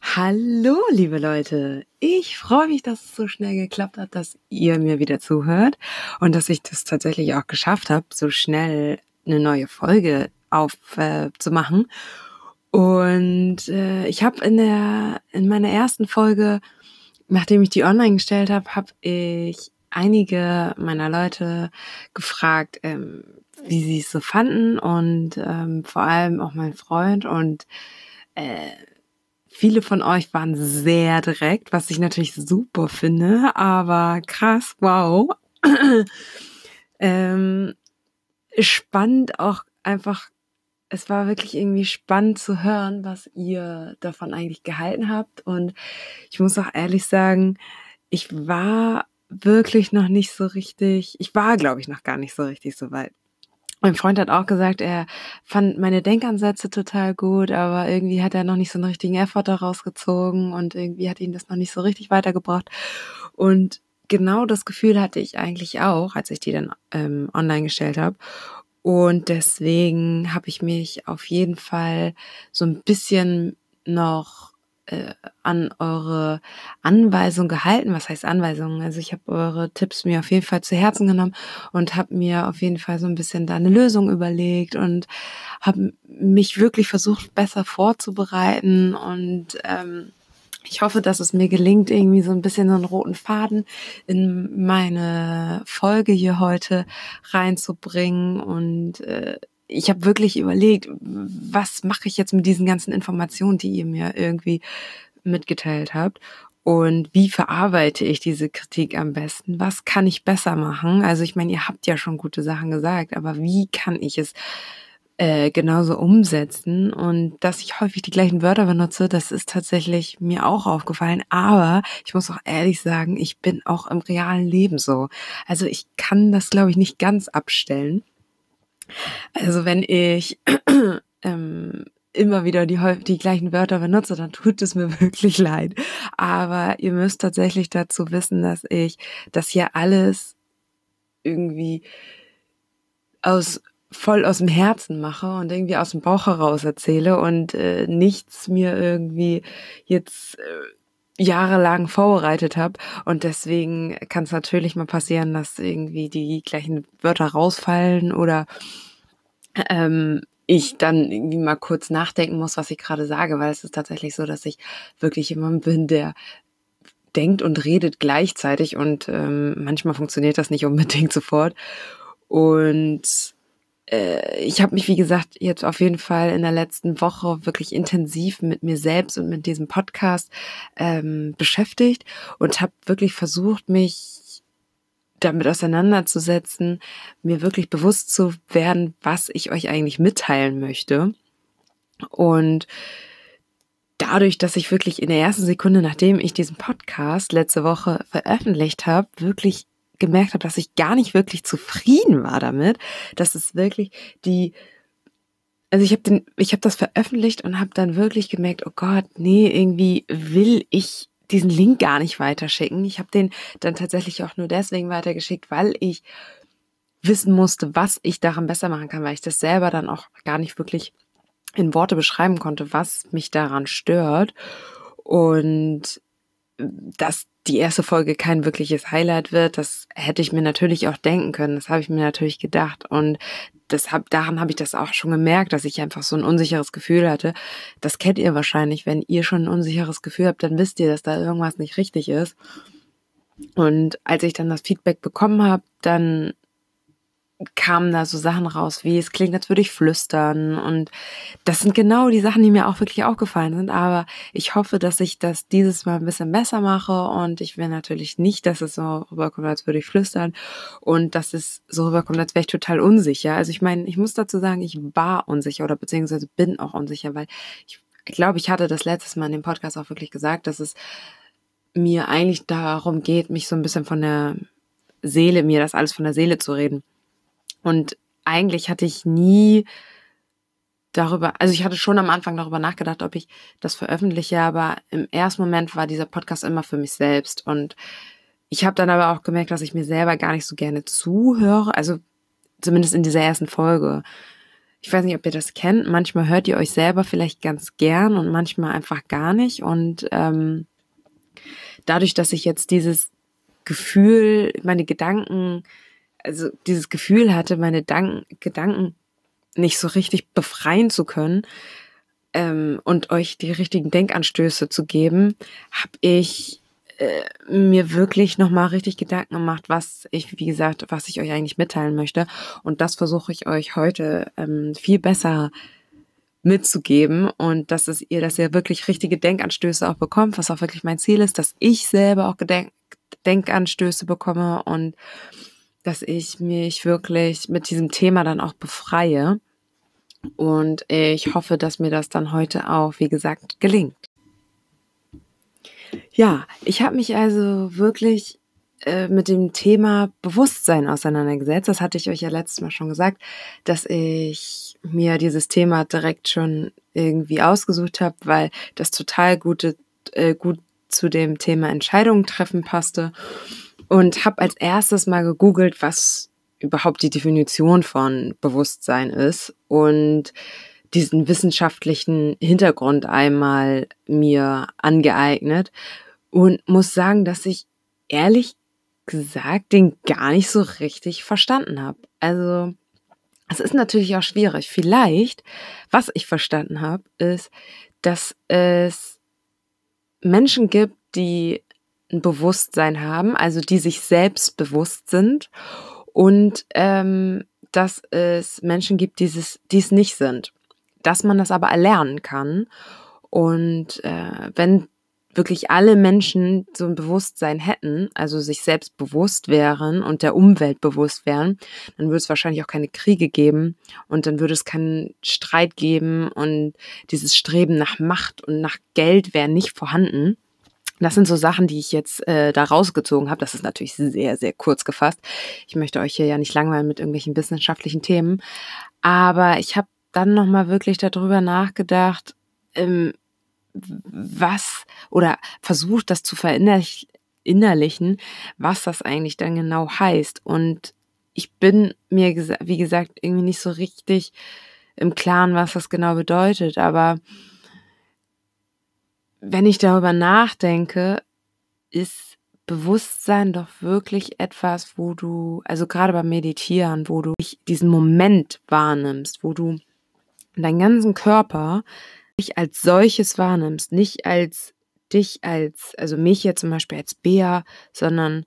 Hallo, liebe Leute. Ich freue mich, dass es so schnell geklappt hat, dass ihr mir wieder zuhört und dass ich das tatsächlich auch geschafft habe, so schnell eine neue Folge aufzumachen. Äh, und äh, ich habe in der in meiner ersten Folge, nachdem ich die online gestellt habe, habe ich einige meiner Leute gefragt, ähm, wie sie es so fanden und ähm, vor allem auch mein Freund und äh, Viele von euch waren sehr direkt, was ich natürlich super finde, aber krass, wow. ähm, spannend auch einfach, es war wirklich irgendwie spannend zu hören, was ihr davon eigentlich gehalten habt. Und ich muss auch ehrlich sagen, ich war wirklich noch nicht so richtig, ich war, glaube ich, noch gar nicht so richtig so weit. Mein Freund hat auch gesagt, er fand meine Denkansätze total gut, aber irgendwie hat er noch nicht so einen richtigen Effort daraus gezogen und irgendwie hat ihn das noch nicht so richtig weitergebracht. Und genau das Gefühl hatte ich eigentlich auch, als ich die dann ähm, online gestellt habe. Und deswegen habe ich mich auf jeden Fall so ein bisschen noch äh, an eure Anweisung gehalten. Was heißt Anweisungen? Also ich habe eure Tipps mir auf jeden Fall zu Herzen genommen und habe mir auf jeden Fall so ein bisschen da eine Lösung überlegt und habe mich wirklich versucht, besser vorzubereiten und ähm, ich hoffe, dass es mir gelingt, irgendwie so ein bisschen so einen roten Faden in meine Folge hier heute reinzubringen und äh, ich habe wirklich überlegt, was mache ich jetzt mit diesen ganzen Informationen, die ihr mir irgendwie mitgeteilt habt und wie verarbeite ich diese Kritik am besten? Was kann ich besser machen? Also ich meine, ihr habt ja schon gute Sachen gesagt, aber wie kann ich es äh, genauso umsetzen? Und dass ich häufig die gleichen Wörter benutze, das ist tatsächlich mir auch aufgefallen. Aber ich muss auch ehrlich sagen, ich bin auch im realen Leben so. Also ich kann das, glaube ich, nicht ganz abstellen. Also wenn ich ähm, immer wieder die, die gleichen Wörter benutze, dann tut es mir wirklich leid. Aber ihr müsst tatsächlich dazu wissen, dass ich das hier alles irgendwie aus voll aus dem Herzen mache und irgendwie aus dem Bauch heraus erzähle und äh, nichts mir irgendwie jetzt äh, jahrelang vorbereitet habe. Und deswegen kann es natürlich mal passieren, dass irgendwie die gleichen Wörter rausfallen oder ähm, ich dann irgendwie mal kurz nachdenken muss, was ich gerade sage, weil es ist tatsächlich so, dass ich wirklich jemand bin, der denkt und redet gleichzeitig und ähm, manchmal funktioniert das nicht unbedingt sofort. Und ich habe mich, wie gesagt, jetzt auf jeden Fall in der letzten Woche wirklich intensiv mit mir selbst und mit diesem Podcast ähm, beschäftigt und habe wirklich versucht, mich damit auseinanderzusetzen, mir wirklich bewusst zu werden, was ich euch eigentlich mitteilen möchte. Und dadurch, dass ich wirklich in der ersten Sekunde, nachdem ich diesen Podcast letzte Woche veröffentlicht habe, wirklich gemerkt habe, dass ich gar nicht wirklich zufrieden war damit, dass es wirklich die also ich habe den ich habe das veröffentlicht und habe dann wirklich gemerkt, oh Gott, nee, irgendwie will ich diesen Link gar nicht weiterschicken. Ich habe den dann tatsächlich auch nur deswegen weitergeschickt, weil ich wissen musste, was ich daran besser machen kann, weil ich das selber dann auch gar nicht wirklich in Worte beschreiben konnte, was mich daran stört. Und dass die erste Folge kein wirkliches Highlight wird, das hätte ich mir natürlich auch denken können. Das habe ich mir natürlich gedacht. Und das hab, daran habe ich das auch schon gemerkt, dass ich einfach so ein unsicheres Gefühl hatte. Das kennt ihr wahrscheinlich. Wenn ihr schon ein unsicheres Gefühl habt, dann wisst ihr, dass da irgendwas nicht richtig ist. Und als ich dann das Feedback bekommen habe, dann kamen da so Sachen raus, wie es klingt, als würde ich flüstern. Und das sind genau die Sachen, die mir auch wirklich aufgefallen sind. Aber ich hoffe, dass ich das dieses Mal ein bisschen besser mache. Und ich will natürlich nicht, dass es so rüberkommt, als würde ich flüstern. Und dass es so rüberkommt, als wäre ich total unsicher. Also ich meine, ich muss dazu sagen, ich war unsicher oder beziehungsweise bin auch unsicher, weil ich, ich glaube, ich hatte das letztes Mal in dem Podcast auch wirklich gesagt, dass es mir eigentlich darum geht, mich so ein bisschen von der Seele, mir das alles von der Seele zu reden. Und eigentlich hatte ich nie darüber, also ich hatte schon am Anfang darüber nachgedacht, ob ich das veröffentliche, aber im ersten Moment war dieser Podcast immer für mich selbst. Und ich habe dann aber auch gemerkt, dass ich mir selber gar nicht so gerne zuhöre, also zumindest in dieser ersten Folge. ich weiß nicht, ob ihr das kennt. Manchmal hört ihr euch selber vielleicht ganz gern und manchmal einfach gar nicht. Und ähm, dadurch, dass ich jetzt dieses Gefühl, meine Gedanken, also dieses Gefühl hatte, meine Dank Gedanken nicht so richtig befreien zu können ähm, und euch die richtigen Denkanstöße zu geben, habe ich äh, mir wirklich nochmal richtig Gedanken gemacht, was ich, wie gesagt, was ich euch eigentlich mitteilen möchte. Und das versuche ich euch heute ähm, viel besser mitzugeben und dass es ihr, dass ihr wirklich richtige Denkanstöße auch bekommt, was auch wirklich mein Ziel ist, dass ich selber auch Gedenk Denkanstöße bekomme und dass ich mich wirklich mit diesem Thema dann auch befreie. Und ich hoffe, dass mir das dann heute auch, wie gesagt, gelingt. Ja, ich habe mich also wirklich äh, mit dem Thema Bewusstsein auseinandergesetzt. Das hatte ich euch ja letztes Mal schon gesagt, dass ich mir dieses Thema direkt schon irgendwie ausgesucht habe, weil das total gute, äh, gut zu dem Thema Entscheidungen treffen passte und habe als erstes mal gegoogelt, was überhaupt die Definition von Bewusstsein ist und diesen wissenschaftlichen Hintergrund einmal mir angeeignet und muss sagen, dass ich ehrlich gesagt den gar nicht so richtig verstanden habe. Also es ist natürlich auch schwierig. Vielleicht, was ich verstanden habe, ist, dass es Menschen gibt, die ein Bewusstsein haben, also die sich selbst bewusst sind und ähm, dass es Menschen gibt, die es, die es nicht sind. Dass man das aber erlernen kann. Und äh, wenn wirklich alle Menschen so ein Bewusstsein hätten, also sich selbst bewusst wären und der Umwelt bewusst wären, dann würde es wahrscheinlich auch keine Kriege geben und dann würde es keinen Streit geben und dieses Streben nach Macht und nach Geld wäre nicht vorhanden. Das sind so Sachen, die ich jetzt äh, da rausgezogen habe. Das ist natürlich sehr, sehr kurz gefasst. Ich möchte euch hier ja nicht langweilen mit irgendwelchen wissenschaftlichen Themen. Aber ich habe dann nochmal wirklich darüber nachgedacht, ähm, was oder versucht, das zu verinnerlichen, was das eigentlich dann genau heißt. Und ich bin mir, wie gesagt, irgendwie nicht so richtig im Klaren, was das genau bedeutet. Aber wenn ich darüber nachdenke, ist Bewusstsein doch wirklich etwas, wo du, also gerade beim Meditieren, wo du diesen Moment wahrnimmst, wo du deinen ganzen Körper nicht als solches wahrnimmst, nicht als dich als, also mich jetzt zum Beispiel als Bea, sondern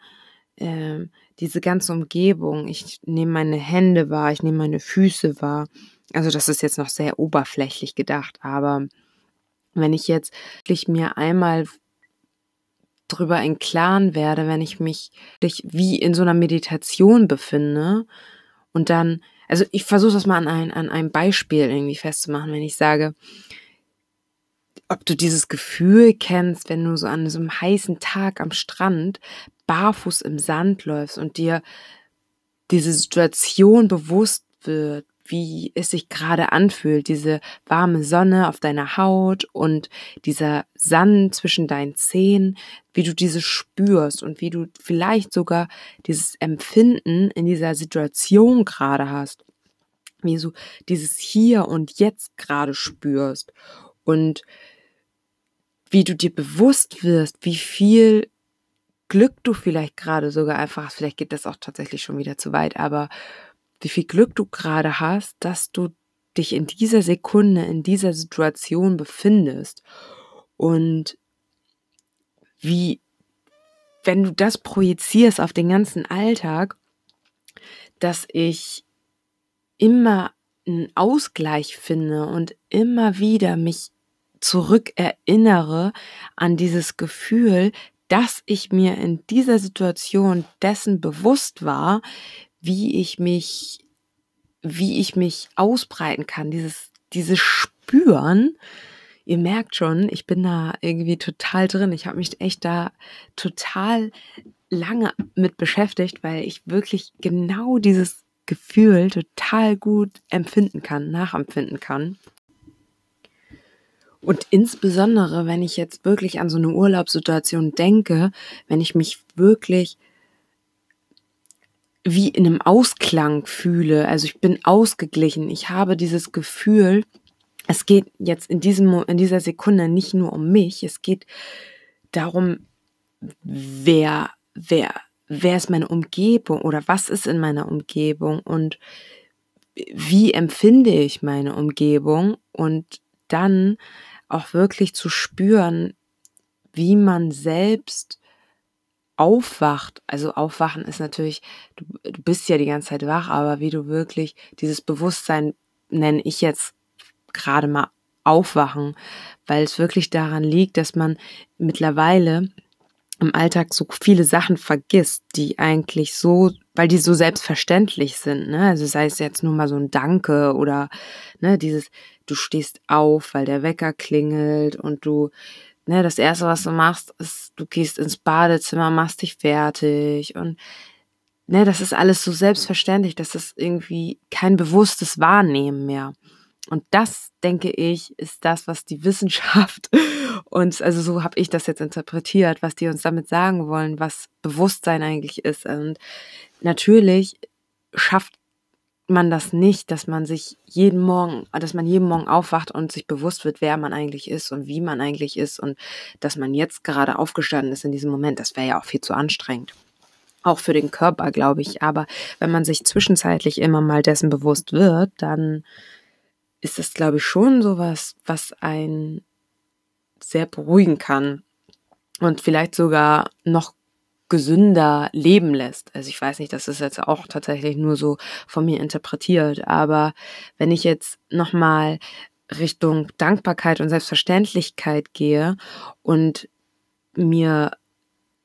äh, diese ganze Umgebung. Ich nehme meine Hände wahr, ich nehme meine Füße wahr. Also das ist jetzt noch sehr oberflächlich gedacht, aber wenn ich jetzt wirklich mir einmal drüber im Klaren werde, wenn ich mich wie in so einer Meditation befinde und dann, also ich versuche das mal an, ein, an einem Beispiel irgendwie festzumachen, wenn ich sage, ob du dieses Gefühl kennst, wenn du so an so einem heißen Tag am Strand barfuß im Sand läufst und dir diese Situation bewusst wird, wie es sich gerade anfühlt, diese warme Sonne auf deiner Haut und dieser Sand zwischen deinen Zehen, wie du diese spürst und wie du vielleicht sogar dieses Empfinden in dieser Situation gerade hast, wie du dieses Hier und Jetzt gerade spürst und wie du dir bewusst wirst, wie viel Glück du vielleicht gerade sogar einfach hast. Vielleicht geht das auch tatsächlich schon wieder zu weit, aber wie viel Glück du gerade hast, dass du dich in dieser Sekunde, in dieser Situation befindest. Und wie, wenn du das projizierst auf den ganzen Alltag, dass ich immer einen Ausgleich finde und immer wieder mich zurückerinnere an dieses Gefühl, dass ich mir in dieser Situation dessen bewusst war, wie ich mich, wie ich mich ausbreiten kann, dieses, dieses Spüren. Ihr merkt schon, ich bin da irgendwie total drin. Ich habe mich echt da total lange mit beschäftigt, weil ich wirklich genau dieses Gefühl total gut empfinden kann, nachempfinden kann. Und insbesondere, wenn ich jetzt wirklich an so eine Urlaubssituation denke, wenn ich mich wirklich wie in einem Ausklang fühle. Also ich bin ausgeglichen. Ich habe dieses Gefühl, es geht jetzt in diesem, in dieser Sekunde nicht nur um mich. Es geht darum, wer, wer, wer ist meine Umgebung oder was ist in meiner Umgebung und wie empfinde ich meine Umgebung und dann auch wirklich zu spüren, wie man selbst aufwacht. Also aufwachen ist natürlich, du, du bist ja die ganze Zeit wach, aber wie du wirklich dieses Bewusstsein nenne ich jetzt gerade mal aufwachen, weil es wirklich daran liegt, dass man mittlerweile im Alltag so viele Sachen vergisst, die eigentlich so, weil die so selbstverständlich sind, ne? Also sei es jetzt nur mal so ein Danke oder ne, dieses, du stehst auf, weil der Wecker klingelt und du, ne, das erste, was du machst, ist, du gehst ins Badezimmer, machst dich fertig und ne, das ist alles so selbstverständlich, dass das irgendwie kein bewusstes Wahrnehmen mehr. Und das, denke ich, ist das, was die Wissenschaft und also so habe ich das jetzt interpretiert, was die uns damit sagen wollen, was Bewusstsein eigentlich ist. Und natürlich schafft man das nicht, dass man sich jeden Morgen, dass man jeden Morgen aufwacht und sich bewusst wird, wer man eigentlich ist und wie man eigentlich ist und dass man jetzt gerade aufgestanden ist in diesem Moment. Das wäre ja auch viel zu anstrengend auch für den Körper, glaube ich. Aber wenn man sich zwischenzeitlich immer mal dessen bewusst wird, dann ist das, glaube ich, schon sowas, was einen sehr beruhigen kann und vielleicht sogar noch gesünder leben lässt. Also ich weiß nicht, das ist jetzt auch tatsächlich nur so von mir interpretiert, aber wenn ich jetzt nochmal Richtung Dankbarkeit und Selbstverständlichkeit gehe und mir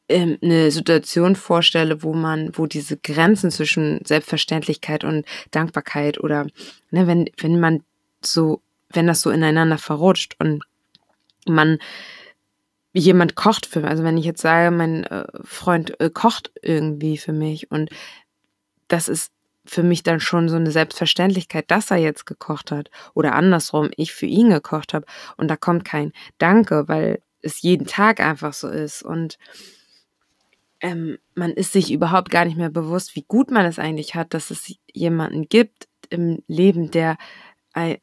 ähm, eine Situation vorstelle, wo man, wo diese Grenzen zwischen Selbstverständlichkeit und Dankbarkeit oder ne, wenn, wenn man so, wenn das so ineinander verrutscht und man jemand kocht für mich, also wenn ich jetzt sage, mein äh, Freund äh, kocht irgendwie für mich und das ist für mich dann schon so eine Selbstverständlichkeit, dass er jetzt gekocht hat oder andersrum, ich für ihn gekocht habe und da kommt kein Danke, weil es jeden Tag einfach so ist und ähm, man ist sich überhaupt gar nicht mehr bewusst, wie gut man es eigentlich hat, dass es jemanden gibt im Leben, der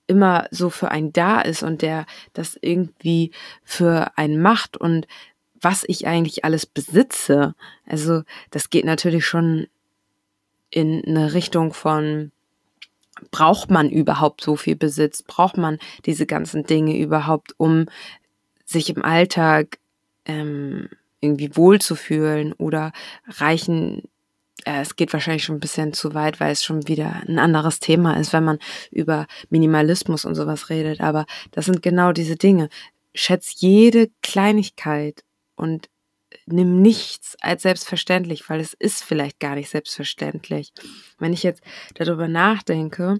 immer so für einen da ist und der das irgendwie für einen macht und was ich eigentlich alles besitze. Also das geht natürlich schon in eine Richtung von, braucht man überhaupt so viel Besitz? Braucht man diese ganzen Dinge überhaupt, um sich im Alltag ähm, irgendwie wohlzufühlen oder reichen es geht wahrscheinlich schon ein bisschen zu weit, weil es schon wieder ein anderes Thema ist, wenn man über Minimalismus und sowas redet. Aber das sind genau diese Dinge. Schätz jede Kleinigkeit und nimm nichts als selbstverständlich, weil es ist vielleicht gar nicht selbstverständlich. Wenn ich jetzt darüber nachdenke,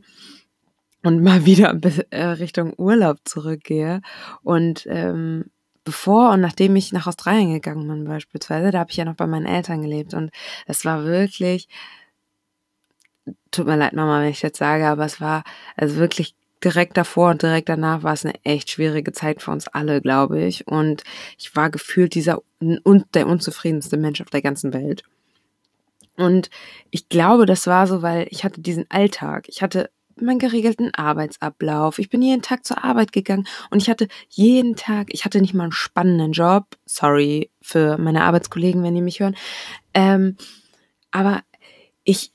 und mal wieder äh, Richtung Urlaub zurückgehe und ähm, bevor und nachdem ich nach Australien gegangen bin beispielsweise, da habe ich ja noch bei meinen Eltern gelebt und es war wirklich, tut mir leid Mama, wenn ich jetzt sage, aber es war also wirklich direkt davor und direkt danach war es eine echt schwierige Zeit für uns alle, glaube ich. Und ich war gefühlt dieser und der unzufriedenste Mensch auf der ganzen Welt. Und ich glaube, das war so, weil ich hatte diesen Alltag. Ich hatte meinen geregelten Arbeitsablauf. Ich bin jeden Tag zur Arbeit gegangen und ich hatte jeden Tag, ich hatte nicht mal einen spannenden Job. Sorry für meine Arbeitskollegen, wenn die mich hören. Ähm, aber ich,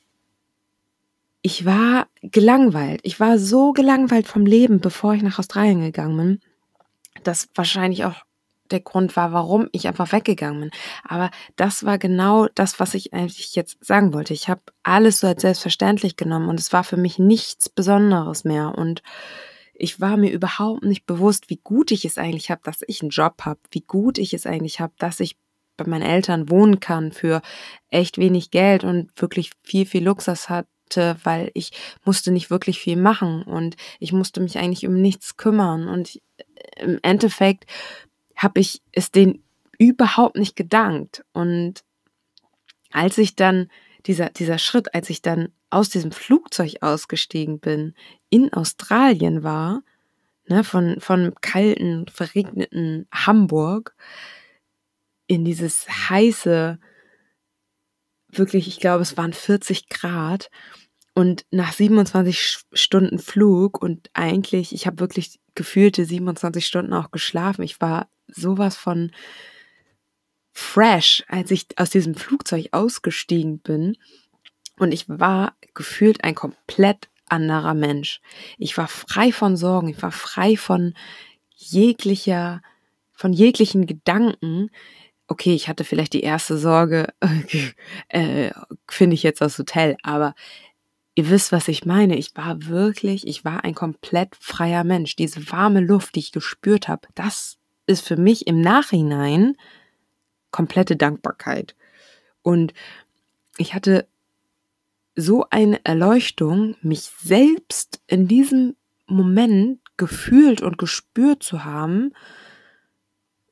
ich war gelangweilt. Ich war so gelangweilt vom Leben, bevor ich nach Australien gegangen bin, dass wahrscheinlich auch der Grund war, warum ich einfach weggegangen bin. Aber das war genau das, was ich eigentlich jetzt sagen wollte. Ich habe alles so als selbstverständlich genommen und es war für mich nichts Besonderes mehr. Und ich war mir überhaupt nicht bewusst, wie gut ich es eigentlich habe, dass ich einen Job habe, wie gut ich es eigentlich habe, dass ich bei meinen Eltern wohnen kann für echt wenig Geld und wirklich viel, viel Luxus hatte, weil ich musste nicht wirklich viel machen und ich musste mich eigentlich um nichts kümmern. Und im Endeffekt habe ich es denen überhaupt nicht gedankt. Und als ich dann, dieser, dieser Schritt, als ich dann aus diesem Flugzeug ausgestiegen bin, in Australien war, ne, von, von kalten, verregneten Hamburg in dieses heiße, wirklich, ich glaube, es waren 40 Grad und nach 27 Stunden Flug und eigentlich, ich habe wirklich gefühlte 27 Stunden auch geschlafen. Ich war sowas von fresh, als ich aus diesem Flugzeug ausgestiegen bin. Und ich war gefühlt ein komplett anderer Mensch. Ich war frei von Sorgen, ich war frei von jeglicher, von jeglichen Gedanken. Okay, ich hatte vielleicht die erste Sorge, äh, finde ich jetzt das Hotel, aber ihr wisst, was ich meine. Ich war wirklich, ich war ein komplett freier Mensch. Diese warme Luft, die ich gespürt habe, das ist für mich im Nachhinein komplette Dankbarkeit. Und ich hatte so eine Erleuchtung, mich selbst in diesem Moment gefühlt und gespürt zu haben.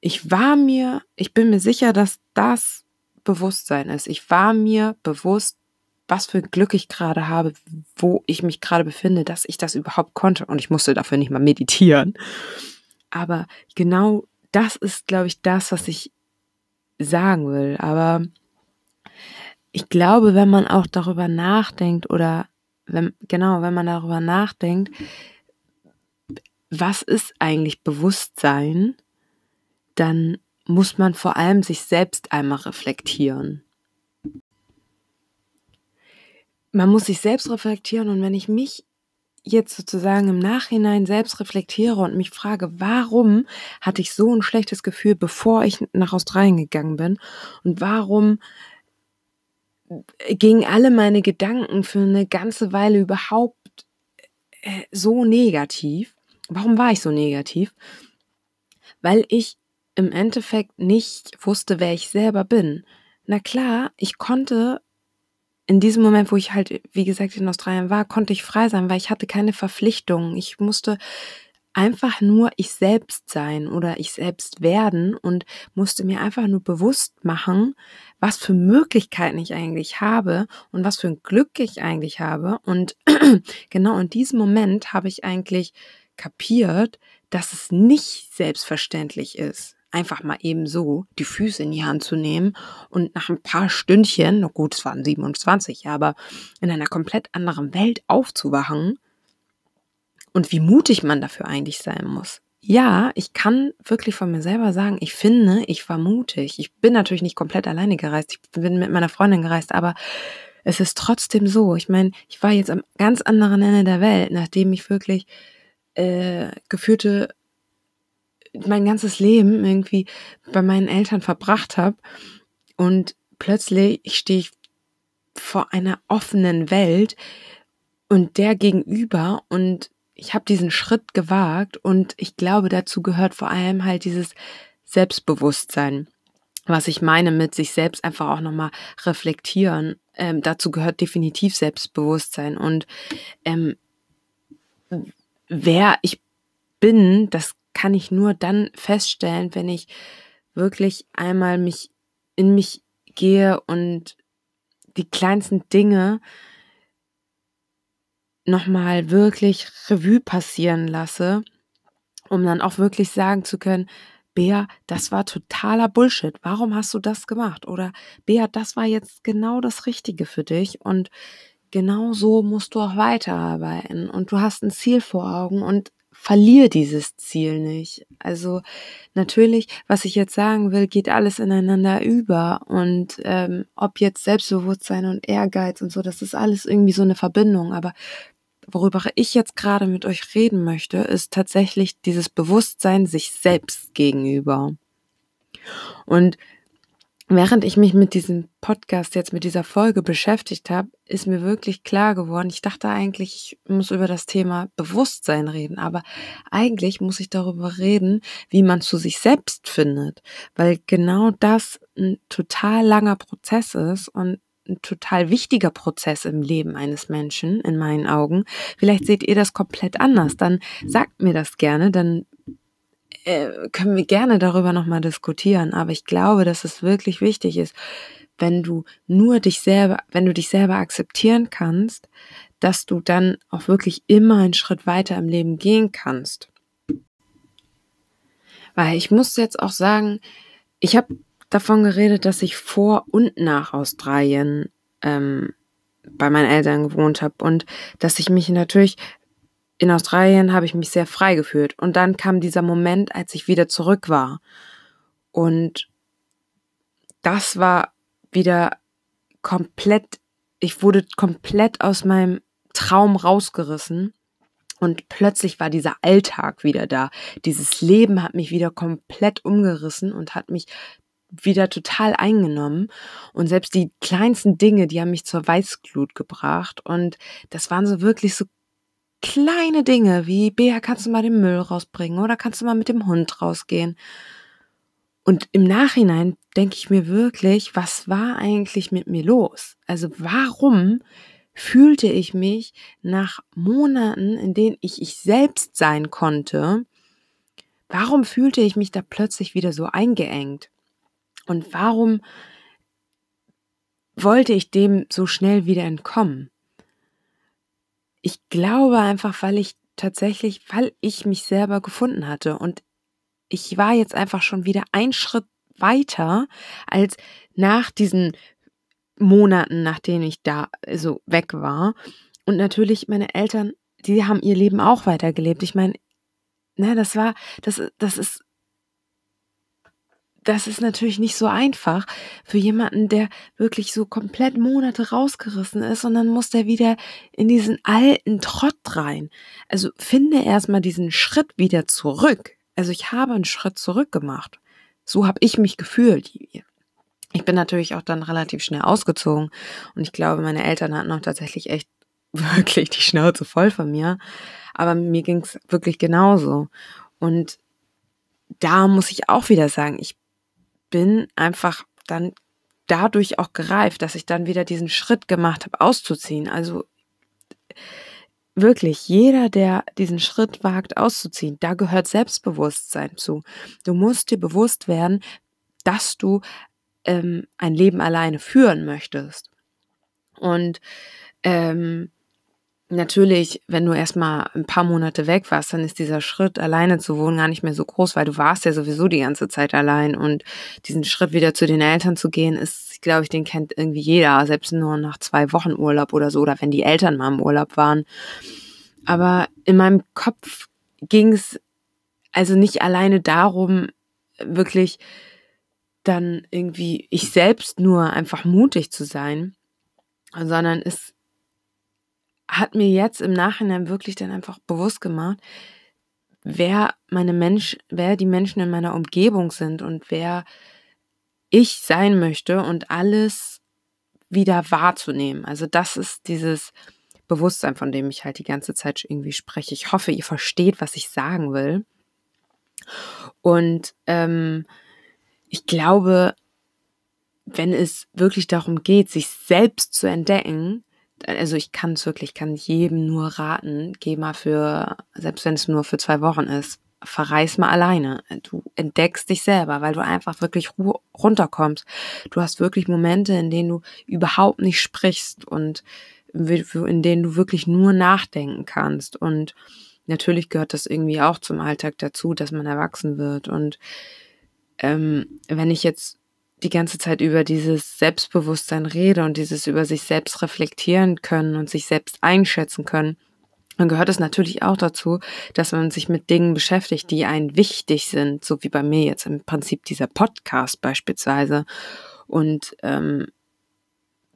Ich war mir, ich bin mir sicher, dass das Bewusstsein ist. Ich war mir bewusst, was für Glück ich gerade habe, wo ich mich gerade befinde, dass ich das überhaupt konnte. Und ich musste dafür nicht mal meditieren. Aber genau das ist, glaube ich, das, was ich sagen will. Aber ich glaube, wenn man auch darüber nachdenkt oder wenn, genau, wenn man darüber nachdenkt, was ist eigentlich Bewusstsein, dann muss man vor allem sich selbst einmal reflektieren. Man muss sich selbst reflektieren und wenn ich mich jetzt sozusagen im Nachhinein selbst reflektiere und mich frage, warum hatte ich so ein schlechtes Gefühl, bevor ich nach Australien gegangen bin und warum gingen alle meine Gedanken für eine ganze Weile überhaupt äh, so negativ. Warum war ich so negativ? Weil ich im Endeffekt nicht wusste, wer ich selber bin. Na klar, ich konnte in diesem Moment, wo ich halt, wie gesagt, in Australien war, konnte ich frei sein, weil ich hatte keine Verpflichtungen. Ich musste einfach nur ich selbst sein oder ich selbst werden und musste mir einfach nur bewusst machen, was für Möglichkeiten ich eigentlich habe und was für ein Glück ich eigentlich habe. Und genau in diesem Moment habe ich eigentlich kapiert, dass es nicht selbstverständlich ist einfach mal eben so die Füße in die Hand zu nehmen und nach ein paar Stündchen, na gut, es waren 27, aber in einer komplett anderen Welt aufzuwachen und wie mutig man dafür eigentlich sein muss. Ja, ich kann wirklich von mir selber sagen, ich finde, ich war mutig. Ich bin natürlich nicht komplett alleine gereist. Ich bin mit meiner Freundin gereist, aber es ist trotzdem so. Ich meine, ich war jetzt am ganz anderen Ende der Welt, nachdem ich wirklich äh, geführte mein ganzes Leben irgendwie bei meinen Eltern verbracht habe und plötzlich stehe ich vor einer offenen Welt und der gegenüber und ich habe diesen Schritt gewagt und ich glaube, dazu gehört vor allem halt dieses Selbstbewusstsein. Was ich meine mit sich selbst einfach auch nochmal reflektieren. Ähm, dazu gehört definitiv Selbstbewusstsein. Und ähm, wer ich bin, das kann ich nur dann feststellen, wenn ich wirklich einmal mich in mich gehe und die kleinsten Dinge nochmal wirklich Revue passieren lasse, um dann auch wirklich sagen zu können, Bea, das war totaler Bullshit. Warum hast du das gemacht? Oder Bea, das war jetzt genau das Richtige für dich und genau so musst du auch weiterarbeiten und du hast ein Ziel vor Augen und verliere dieses Ziel nicht. Also natürlich, was ich jetzt sagen will, geht alles ineinander über. Und ähm, ob jetzt Selbstbewusstsein und Ehrgeiz und so, das ist alles irgendwie so eine Verbindung. Aber worüber ich jetzt gerade mit euch reden möchte, ist tatsächlich dieses Bewusstsein sich selbst gegenüber. Und während ich mich mit diesem Podcast jetzt mit dieser Folge beschäftigt habe, ist mir wirklich klar geworden, ich dachte eigentlich, ich muss über das Thema Bewusstsein reden, aber eigentlich muss ich darüber reden, wie man zu sich selbst findet, weil genau das ein total langer Prozess ist und ein total wichtiger Prozess im Leben eines Menschen, in meinen Augen. Vielleicht seht ihr das komplett anders, dann sagt mir das gerne, dann äh, können wir gerne darüber nochmal diskutieren, aber ich glaube, dass es wirklich wichtig ist, wenn du nur dich selber, wenn du dich selber akzeptieren kannst, dass du dann auch wirklich immer einen Schritt weiter im Leben gehen kannst. Weil ich muss jetzt auch sagen, ich habe davon geredet, dass ich vor und nach Australien ähm, bei meinen Eltern gewohnt habe und dass ich mich natürlich in Australien habe ich mich sehr frei gefühlt und dann kam dieser Moment, als ich wieder zurück war und das war wieder komplett, ich wurde komplett aus meinem Traum rausgerissen und plötzlich war dieser Alltag wieder da. Dieses Leben hat mich wieder komplett umgerissen und hat mich wieder total eingenommen. Und selbst die kleinsten Dinge, die haben mich zur Weißglut gebracht. Und das waren so wirklich so kleine Dinge wie, Bea, kannst du mal den Müll rausbringen oder kannst du mal mit dem Hund rausgehen? Und im Nachhinein denke ich mir wirklich, was war eigentlich mit mir los? Also warum fühlte ich mich nach Monaten, in denen ich ich selbst sein konnte, warum fühlte ich mich da plötzlich wieder so eingeengt? Und warum wollte ich dem so schnell wieder entkommen? Ich glaube einfach, weil ich tatsächlich, weil ich mich selber gefunden hatte und ich war jetzt einfach schon wieder ein Schritt weiter als nach diesen Monaten, nachdem ich da so weg war. Und natürlich meine Eltern, die haben ihr Leben auch weitergelebt. Ich meine, ne, das war, das, das ist, das ist natürlich nicht so einfach für jemanden, der wirklich so komplett Monate rausgerissen ist und dann muss der wieder in diesen alten Trott rein. Also finde erstmal diesen Schritt wieder zurück. Also ich habe einen Schritt zurück gemacht. So habe ich mich gefühlt. Ich bin natürlich auch dann relativ schnell ausgezogen und ich glaube, meine Eltern hatten auch tatsächlich echt wirklich die Schnauze voll von mir. Aber mir ging es wirklich genauso. Und da muss ich auch wieder sagen, ich bin einfach dann dadurch auch gereift, dass ich dann wieder diesen Schritt gemacht habe, auszuziehen. Also wirklich, jeder, der diesen Schritt wagt, auszuziehen, da gehört Selbstbewusstsein zu. Du musst dir bewusst werden, dass du ähm, ein Leben alleine führen möchtest. Und ähm, natürlich, wenn du erstmal ein paar Monate weg warst, dann ist dieser Schritt, alleine zu wohnen, gar nicht mehr so groß, weil du warst ja sowieso die ganze Zeit allein. Und diesen Schritt wieder zu den Eltern zu gehen, ist, glaube ich, den kennt irgendwie jeder, selbst nur nach zwei Wochen Urlaub oder so, oder wenn die Eltern mal im Urlaub waren. Aber in meinem Kopf ging es also nicht alleine darum, wirklich dann irgendwie ich selbst nur einfach mutig zu sein, sondern es hat mir jetzt im Nachhinein wirklich dann einfach bewusst gemacht, wer meine Mensch, wer die Menschen in meiner Umgebung sind und wer ich sein möchte und alles wieder wahrzunehmen. Also das ist dieses Bewusstsein, von dem ich halt die ganze Zeit irgendwie spreche. Ich hoffe, ihr versteht, was ich sagen will. Und ähm, ich glaube, wenn es wirklich darum geht, sich selbst zu entdecken, also ich kann es wirklich, kann jedem nur raten, geh mal für, selbst wenn es nur für zwei Wochen ist, verreis mal alleine. Du entdeckst dich selber, weil du einfach wirklich runterkommst. Du hast wirklich Momente, in denen du überhaupt nicht sprichst und in denen du wirklich nur nachdenken kannst. Und natürlich gehört das irgendwie auch zum Alltag dazu, dass man erwachsen wird. Und ähm, wenn ich jetzt die ganze Zeit über dieses Selbstbewusstsein rede und dieses über sich selbst reflektieren können und sich selbst einschätzen können, dann gehört es natürlich auch dazu, dass man sich mit Dingen beschäftigt, die einen wichtig sind, so wie bei mir jetzt im Prinzip dieser Podcast beispielsweise. Und ähm,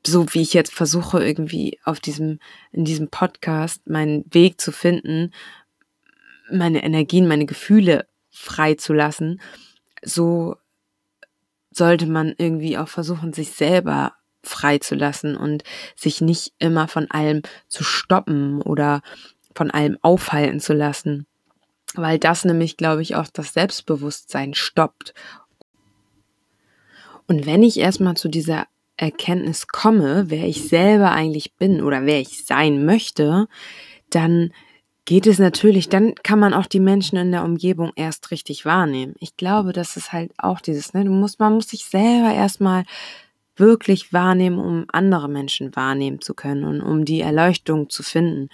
so wie ich jetzt versuche, irgendwie auf diesem, in diesem Podcast meinen Weg zu finden, meine Energien, meine Gefühle freizulassen, so sollte man irgendwie auch versuchen, sich selber freizulassen und sich nicht immer von allem zu stoppen oder von allem aufhalten zu lassen. Weil das nämlich, glaube ich, auch das Selbstbewusstsein stoppt. Und wenn ich erstmal zu dieser Erkenntnis komme, wer ich selber eigentlich bin oder wer ich sein möchte, dann geht es natürlich, dann kann man auch die Menschen in der Umgebung erst richtig wahrnehmen. Ich glaube, das ist halt auch dieses, ne, du musst, man muss sich selber erstmal wirklich wahrnehmen, um andere Menschen wahrnehmen zu können und um die Erleuchtung zu finden.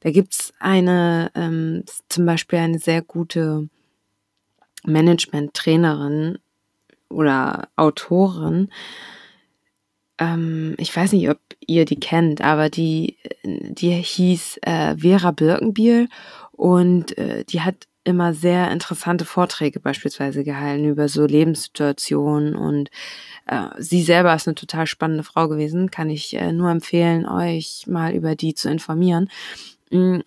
Da gibt's eine, ähm, zum Beispiel eine sehr gute Management-Trainerin oder Autorin, ähm, ich weiß nicht, ob ihr die kennt, aber die, die hieß äh, Vera Birkenbiel und äh, die hat immer sehr interessante Vorträge beispielsweise gehalten über so Lebenssituationen und äh, sie selber ist eine total spannende Frau gewesen, kann ich äh, nur empfehlen, euch mal über die zu informieren. Mm,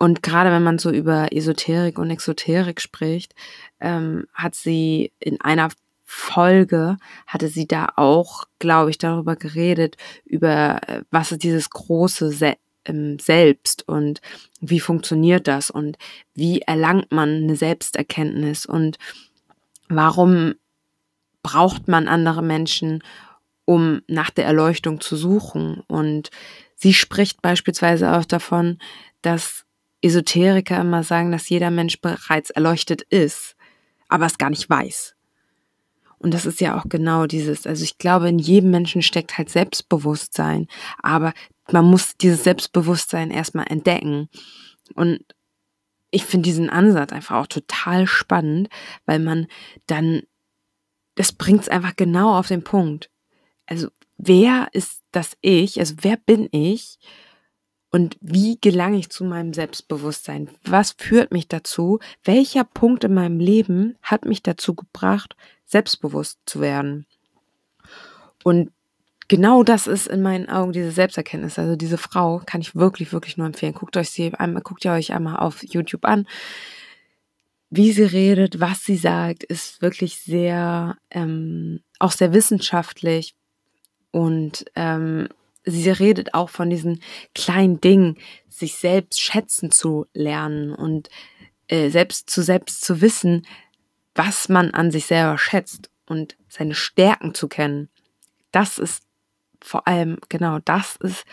und gerade wenn man so über Esoterik und Exoterik spricht, ähm, hat sie in einer Folge hatte sie da auch, glaube ich, darüber geredet, über äh, was ist dieses große Se ähm, Selbst und wie funktioniert das und wie erlangt man eine Selbsterkenntnis und warum braucht man andere Menschen, um nach der Erleuchtung zu suchen. Und sie spricht beispielsweise auch davon, dass Esoteriker immer sagen, dass jeder Mensch bereits erleuchtet ist, aber es gar nicht weiß. Und das ist ja auch genau dieses, also ich glaube, in jedem Menschen steckt halt Selbstbewusstsein, aber man muss dieses Selbstbewusstsein erstmal entdecken. Und ich finde diesen Ansatz einfach auch total spannend, weil man dann, das bringt es einfach genau auf den Punkt. Also wer ist das Ich? Also wer bin ich? Und wie gelange ich zu meinem Selbstbewusstsein? Was führt mich dazu? Welcher Punkt in meinem Leben hat mich dazu gebracht, selbstbewusst zu werden? Und genau das ist in meinen Augen diese Selbsterkenntnis. Also diese Frau kann ich wirklich, wirklich nur empfehlen. Guckt euch sie einmal, guckt ihr euch einmal auf YouTube an. Wie sie redet, was sie sagt, ist wirklich sehr, ähm, auch sehr wissenschaftlich und ähm, sie redet auch von diesen kleinen Dingen, sich selbst schätzen zu lernen und äh, selbst zu selbst zu wissen, was man an sich selber schätzt und seine Stärken zu kennen. Das ist vor allem, genau, das ist,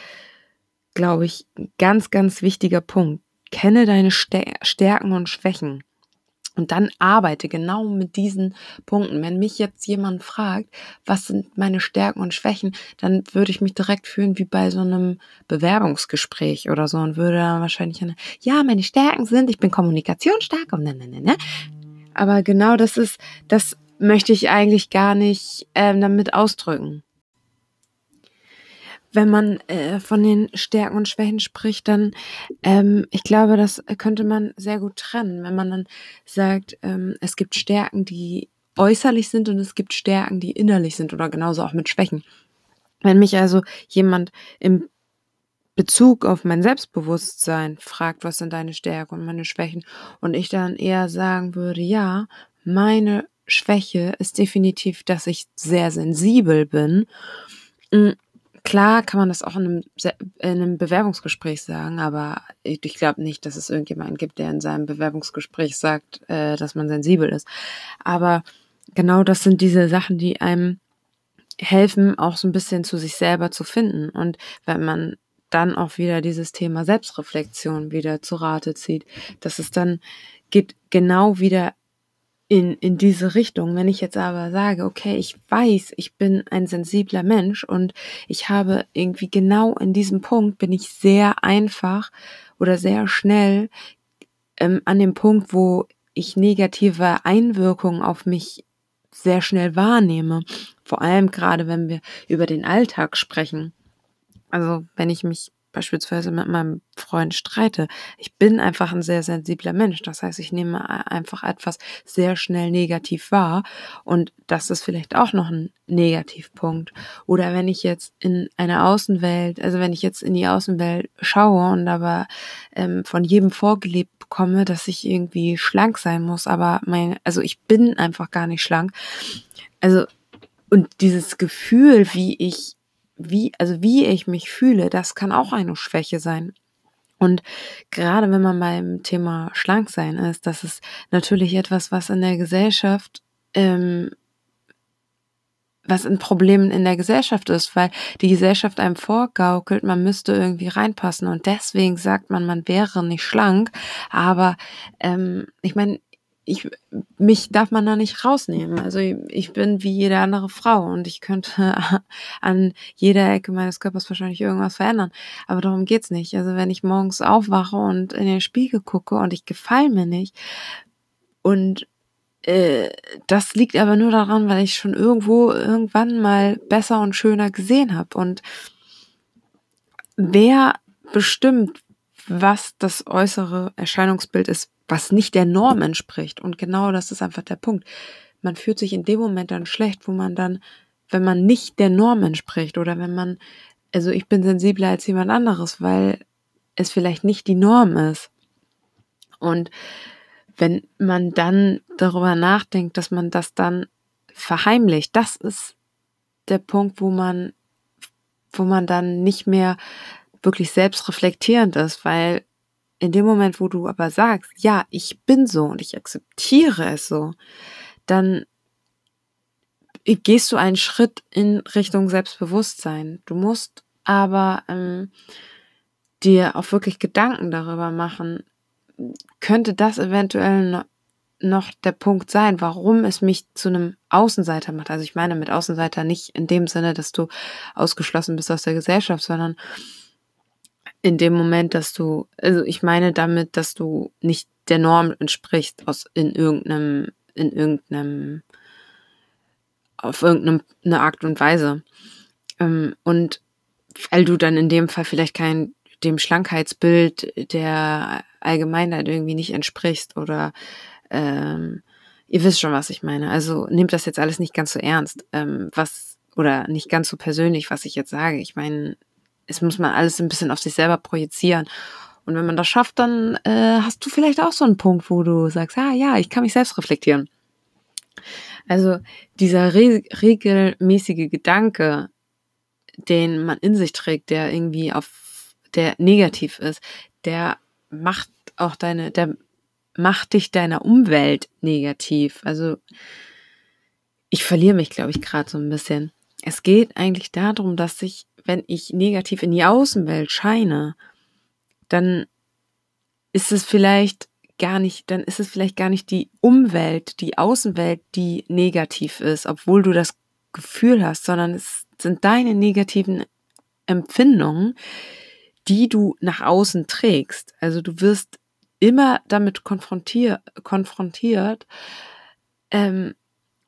glaube ich, ein ganz, ganz wichtiger Punkt. Kenne deine Stärken und Schwächen. Und dann arbeite genau mit diesen Punkten. Wenn mich jetzt jemand fragt, was sind meine Stärken und Schwächen, dann würde ich mich direkt fühlen wie bei so einem Bewerbungsgespräch oder so und würde dann wahrscheinlich eine, ja, meine Stärken sind, ich bin kommunikationsstark und ne, ne, ne, ne. Aber genau das ist, das möchte ich eigentlich gar nicht äh, damit ausdrücken wenn man äh, von den Stärken und Schwächen spricht, dann, ähm, ich glaube, das könnte man sehr gut trennen, wenn man dann sagt, ähm, es gibt Stärken, die äußerlich sind und es gibt Stärken, die innerlich sind oder genauso auch mit Schwächen. Wenn mich also jemand im Bezug auf mein Selbstbewusstsein fragt, was sind deine Stärken und meine Schwächen, und ich dann eher sagen würde, ja, meine Schwäche ist definitiv, dass ich sehr sensibel bin mm, Klar kann man das auch in einem, in einem Bewerbungsgespräch sagen, aber ich, ich glaube nicht, dass es irgendjemanden gibt, der in seinem Bewerbungsgespräch sagt, äh, dass man sensibel ist. Aber genau das sind diese Sachen, die einem helfen, auch so ein bisschen zu sich selber zu finden. Und wenn man dann auch wieder dieses Thema Selbstreflexion wieder zu Rate zieht, dass es dann geht genau wieder in, in diese Richtung. Wenn ich jetzt aber sage, okay, ich weiß, ich bin ein sensibler Mensch und ich habe irgendwie genau in diesem Punkt bin ich sehr einfach oder sehr schnell ähm, an dem Punkt, wo ich negative Einwirkungen auf mich sehr schnell wahrnehme. Vor allem gerade, wenn wir über den Alltag sprechen. Also wenn ich mich beispielsweise mit meinem Freund streite. Ich bin einfach ein sehr sensibler Mensch. Das heißt, ich nehme einfach etwas sehr schnell negativ wahr. Und das ist vielleicht auch noch ein Negativpunkt. Oder wenn ich jetzt in einer Außenwelt, also wenn ich jetzt in die Außenwelt schaue und aber ähm, von jedem vorgelebt bekomme, dass ich irgendwie schlank sein muss, aber mein, also ich bin einfach gar nicht schlank. Also, und dieses Gefühl, wie ich wie, also wie ich mich fühle, das kann auch eine Schwäche sein. Und gerade wenn man beim Thema Schlanksein ist, das ist natürlich etwas, was in der Gesellschaft, ähm, was ein Problem in der Gesellschaft ist, weil die Gesellschaft einem vorgaukelt, man müsste irgendwie reinpassen und deswegen sagt man, man wäre nicht schlank. Aber ähm, ich meine, ich, mich darf man da nicht rausnehmen. Also ich bin wie jede andere Frau und ich könnte an jeder Ecke meines Körpers wahrscheinlich irgendwas verändern. Aber darum geht's nicht. Also wenn ich morgens aufwache und in den Spiegel gucke und ich gefalle mir nicht und äh, das liegt aber nur daran, weil ich schon irgendwo irgendwann mal besser und schöner gesehen habe. Und wer bestimmt, was das äußere Erscheinungsbild ist, was nicht der Norm entspricht. Und genau das ist einfach der Punkt. Man fühlt sich in dem Moment dann schlecht, wo man dann, wenn man nicht der Norm entspricht oder wenn man, also ich bin sensibler als jemand anderes, weil es vielleicht nicht die Norm ist. Und wenn man dann darüber nachdenkt, dass man das dann verheimlicht, das ist der Punkt, wo man, wo man dann nicht mehr wirklich selbst reflektierend ist, weil in dem Moment, wo du aber sagst, ja, ich bin so und ich akzeptiere es so, dann gehst du einen Schritt in Richtung Selbstbewusstsein. Du musst aber ähm, dir auch wirklich Gedanken darüber machen, könnte das eventuell noch der Punkt sein, warum es mich zu einem Außenseiter macht. Also ich meine mit Außenseiter nicht in dem Sinne, dass du ausgeschlossen bist aus der Gesellschaft, sondern in dem Moment, dass du, also ich meine damit, dass du nicht der Norm entsprichst aus in irgendeinem, in irgendeinem, auf irgendeine Art und Weise. Ähm, und weil du dann in dem Fall vielleicht kein dem Schlankheitsbild der Allgemeinheit irgendwie nicht entsprichst oder ähm, ihr wisst schon, was ich meine. Also nehmt das jetzt alles nicht ganz so ernst, ähm, was oder nicht ganz so persönlich, was ich jetzt sage. Ich meine, es muss man alles ein bisschen auf sich selber projizieren. Und wenn man das schafft, dann äh, hast du vielleicht auch so einen Punkt, wo du sagst, ah ja, ich kann mich selbst reflektieren. Also dieser re regelmäßige Gedanke, den man in sich trägt, der irgendwie auf, der negativ ist, der macht auch deine, der macht dich deiner Umwelt negativ. Also ich verliere mich, glaube ich, gerade so ein bisschen. Es geht eigentlich darum, dass ich, wenn ich negativ in die Außenwelt scheine, dann ist es vielleicht gar nicht, dann ist es vielleicht gar nicht die Umwelt, die Außenwelt, die negativ ist, obwohl du das Gefühl hast, sondern es sind deine negativen Empfindungen, die du nach außen trägst. Also du wirst immer damit konfrontier konfrontiert ähm,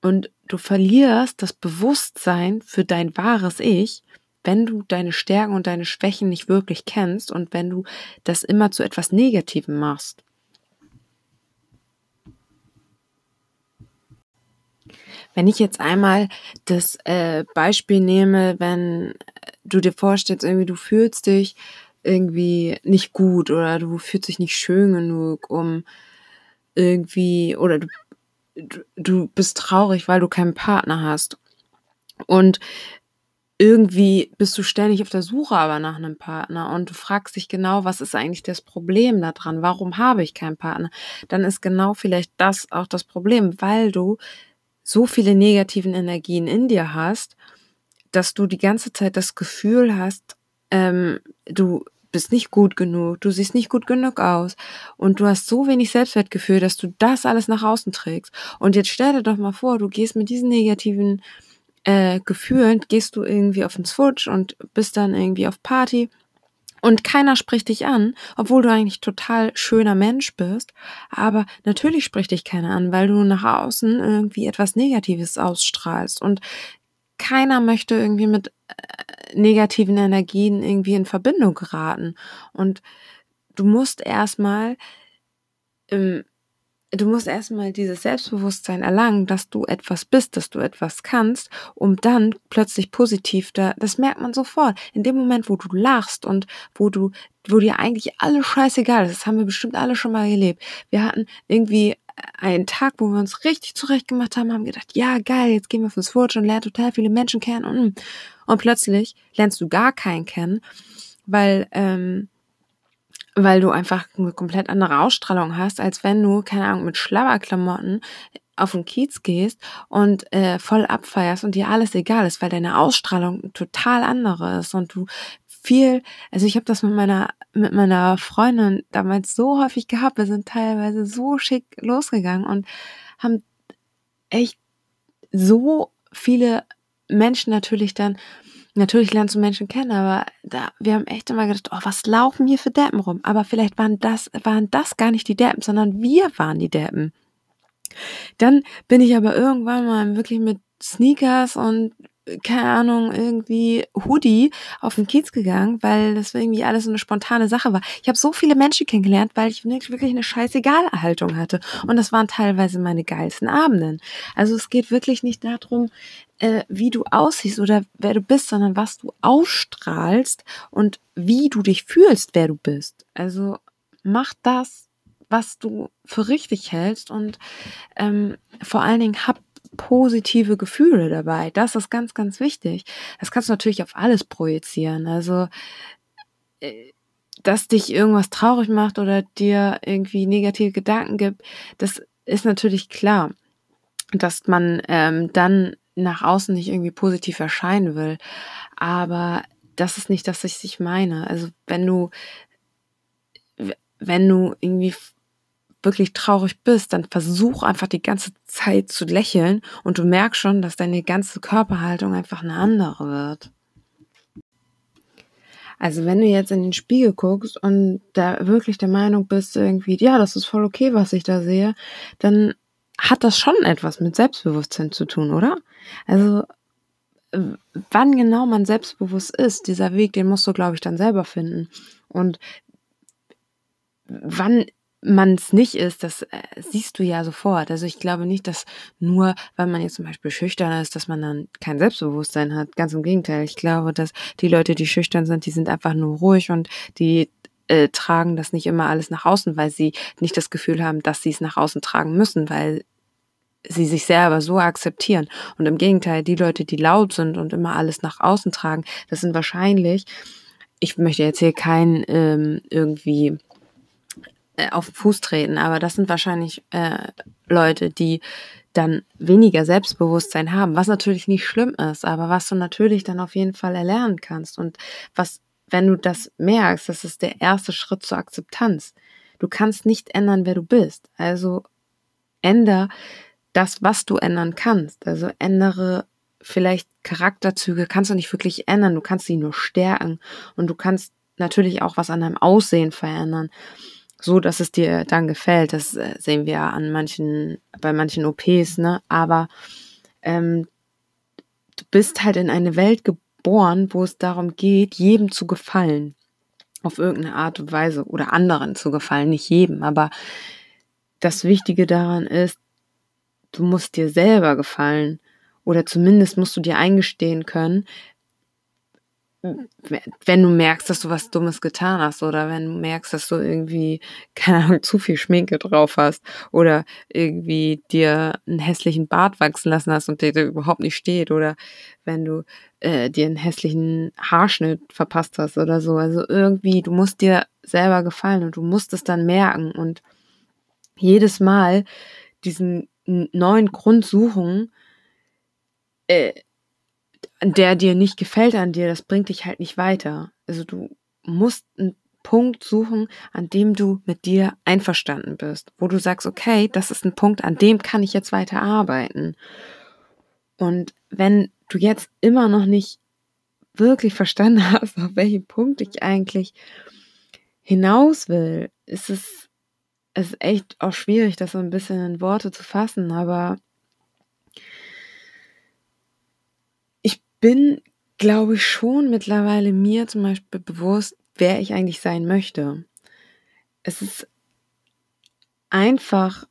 und du verlierst das Bewusstsein für dein wahres Ich, wenn du deine Stärken und deine Schwächen nicht wirklich kennst und wenn du das immer zu etwas Negativem machst. Wenn ich jetzt einmal das äh, Beispiel nehme, wenn du dir vorstellst, irgendwie du fühlst dich irgendwie nicht gut oder du fühlst dich nicht schön genug, um irgendwie oder du, du bist traurig, weil du keinen Partner hast. Und irgendwie bist du ständig auf der Suche aber nach einem Partner und du fragst dich genau, was ist eigentlich das Problem daran? Warum habe ich keinen Partner? Dann ist genau vielleicht das auch das Problem, weil du so viele negativen Energien in dir hast, dass du die ganze Zeit das Gefühl hast, ähm, du bist nicht gut genug, du siehst nicht gut genug aus und du hast so wenig Selbstwertgefühl, dass du das alles nach außen trägst. Und jetzt stell dir doch mal vor, du gehst mit diesen negativen äh, Gefühlen, gehst du irgendwie auf den Switch und bist dann irgendwie auf Party und keiner spricht dich an, obwohl du eigentlich total schöner Mensch bist. Aber natürlich spricht dich keiner an, weil du nach außen irgendwie etwas Negatives ausstrahlst. Und keiner möchte irgendwie mit äh, negativen Energien irgendwie in Verbindung geraten. Und du musst erstmal, ähm, du musst erstmal dieses Selbstbewusstsein erlangen, dass du etwas bist, dass du etwas kannst, um dann plötzlich positiv da, das merkt man sofort. In dem Moment, wo du lachst und wo du, wo dir eigentlich alles scheißegal ist, das haben wir bestimmt alle schon mal gelebt. Wir hatten irgendwie einen Tag, wo wir uns richtig zurecht gemacht haben, haben gedacht, ja geil, jetzt gehen wir fürs Switch und lernen total viele Menschen kennen und, und plötzlich lernst du gar keinen kennen, weil ähm, weil du einfach eine komplett andere Ausstrahlung hast, als wenn du, keine Ahnung, mit Schlabberklamotten auf den Kiez gehst und äh, voll abfeierst und dir alles egal ist, weil deine Ausstrahlung total andere ist und du viel, also ich habe das mit meiner mit meiner Freundin damals so häufig gehabt. Wir sind teilweise so schick losgegangen und haben echt so viele Menschen natürlich dann Natürlich lernst du Menschen kennen, aber da, wir haben echt immer gedacht, oh, was laufen hier für Deppen rum? Aber vielleicht waren das, waren das gar nicht die Deppen, sondern wir waren die Deppen. Dann bin ich aber irgendwann mal wirklich mit Sneakers und keine Ahnung, irgendwie Hoodie auf den Kiez gegangen, weil das irgendwie alles so eine spontane Sache war. Ich habe so viele Menschen kennengelernt, weil ich wirklich eine scheißegal-Haltung hatte. Und das waren teilweise meine geilsten Abenden. Also es geht wirklich nicht darum, äh, wie du aussiehst oder wer du bist, sondern was du ausstrahlst und wie du dich fühlst, wer du bist. Also mach das, was du für richtig hältst und ähm, vor allen Dingen hab positive Gefühle dabei. Das ist ganz, ganz wichtig. Das kannst du natürlich auf alles projizieren. Also, äh, dass dich irgendwas traurig macht oder dir irgendwie negative Gedanken gibt, das ist natürlich klar, dass man ähm, dann nach außen nicht irgendwie positiv erscheinen will. Aber das ist nicht das, was ich meine. Also wenn du, wenn du irgendwie wirklich traurig bist, dann versuch einfach die ganze Zeit zu lächeln und du merkst schon, dass deine ganze Körperhaltung einfach eine andere wird. Also wenn du jetzt in den Spiegel guckst und da wirklich der Meinung bist, irgendwie, ja, das ist voll okay, was ich da sehe, dann hat das schon etwas mit Selbstbewusstsein zu tun, oder? Also wann genau man selbstbewusst ist, dieser Weg, den musst du, glaube ich, dann selber finden. Und wann man es nicht ist, das äh, siehst du ja sofort. Also ich glaube nicht, dass nur, weil man jetzt zum Beispiel schüchtern ist, dass man dann kein Selbstbewusstsein hat. Ganz im Gegenteil. Ich glaube, dass die Leute, die schüchtern sind, die sind einfach nur ruhig und die äh, tragen das nicht immer alles nach außen, weil sie nicht das Gefühl haben, dass sie es nach außen tragen müssen, weil sie sich selber so akzeptieren. Und im Gegenteil, die Leute, die laut sind und immer alles nach außen tragen, das sind wahrscheinlich, ich möchte jetzt hier kein ähm, irgendwie äh, auf den Fuß treten, aber das sind wahrscheinlich äh, Leute, die dann weniger Selbstbewusstsein haben, was natürlich nicht schlimm ist, aber was du natürlich dann auf jeden Fall erlernen kannst und was, wenn du das merkst, das ist der erste Schritt zur Akzeptanz. Du kannst nicht ändern, wer du bist. Also änder das, was du ändern kannst. Also ändere vielleicht Charakterzüge, kannst du nicht wirklich ändern, du kannst sie nur stärken und du kannst natürlich auch was an deinem Aussehen verändern so, dass es dir dann gefällt. Das äh, sehen wir an manchen, bei manchen OPs, ne? Aber ähm, du bist halt in eine Welt geboren, wo es darum geht, jedem zu gefallen. Auf irgendeine Art und Weise oder anderen zu gefallen, nicht jedem. Aber das Wichtige daran ist, du musst dir selber gefallen. Oder zumindest musst du dir eingestehen können, wenn du merkst, dass du was Dummes getan hast oder wenn du merkst, dass du irgendwie, keine Ahnung, zu viel Schminke drauf hast oder irgendwie dir einen hässlichen Bart wachsen lassen hast und der dir überhaupt nicht steht oder wenn du äh, dir einen hässlichen Haarschnitt verpasst hast oder so. Also irgendwie, du musst dir selber gefallen und du musst es dann merken und jedes Mal diesen neuen Grund suchen, äh, der dir nicht gefällt an dir, das bringt dich halt nicht weiter. Also du musst einen Punkt suchen, an dem du mit dir einverstanden bist, wo du sagst, okay, das ist ein Punkt, an dem kann ich jetzt weiter arbeiten. Und wenn du jetzt immer noch nicht wirklich verstanden hast, auf welchen Punkt ich eigentlich hinaus will, ist es, ist echt auch schwierig, das so ein bisschen in Worte zu fassen, aber bin, glaube ich, schon mittlerweile mir zum Beispiel bewusst, wer ich eigentlich sein möchte. Es ist einfach,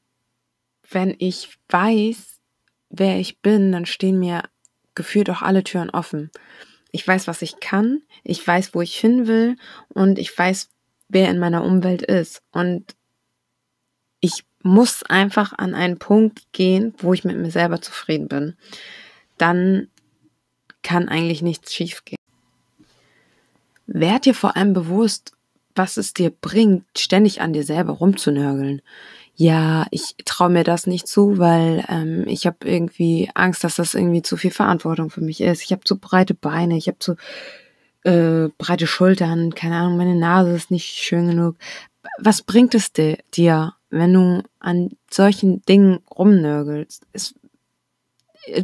wenn ich weiß, wer ich bin, dann stehen mir gefühlt auch alle Türen offen. Ich weiß, was ich kann, ich weiß, wo ich hin will und ich weiß, wer in meiner Umwelt ist. Und ich muss einfach an einen Punkt gehen, wo ich mit mir selber zufrieden bin. Dann kann eigentlich nichts schiefgehen. Werd dir vor allem bewusst, was es dir bringt, ständig an dir selber rumzunörgeln. Ja, ich traue mir das nicht zu, weil ähm, ich habe irgendwie Angst, dass das irgendwie zu viel Verantwortung für mich ist. Ich habe zu breite Beine, ich habe zu äh, breite Schultern, keine Ahnung, meine Nase ist nicht schön genug. Was bringt es dir, wenn du an solchen Dingen rumnörgelst? Es,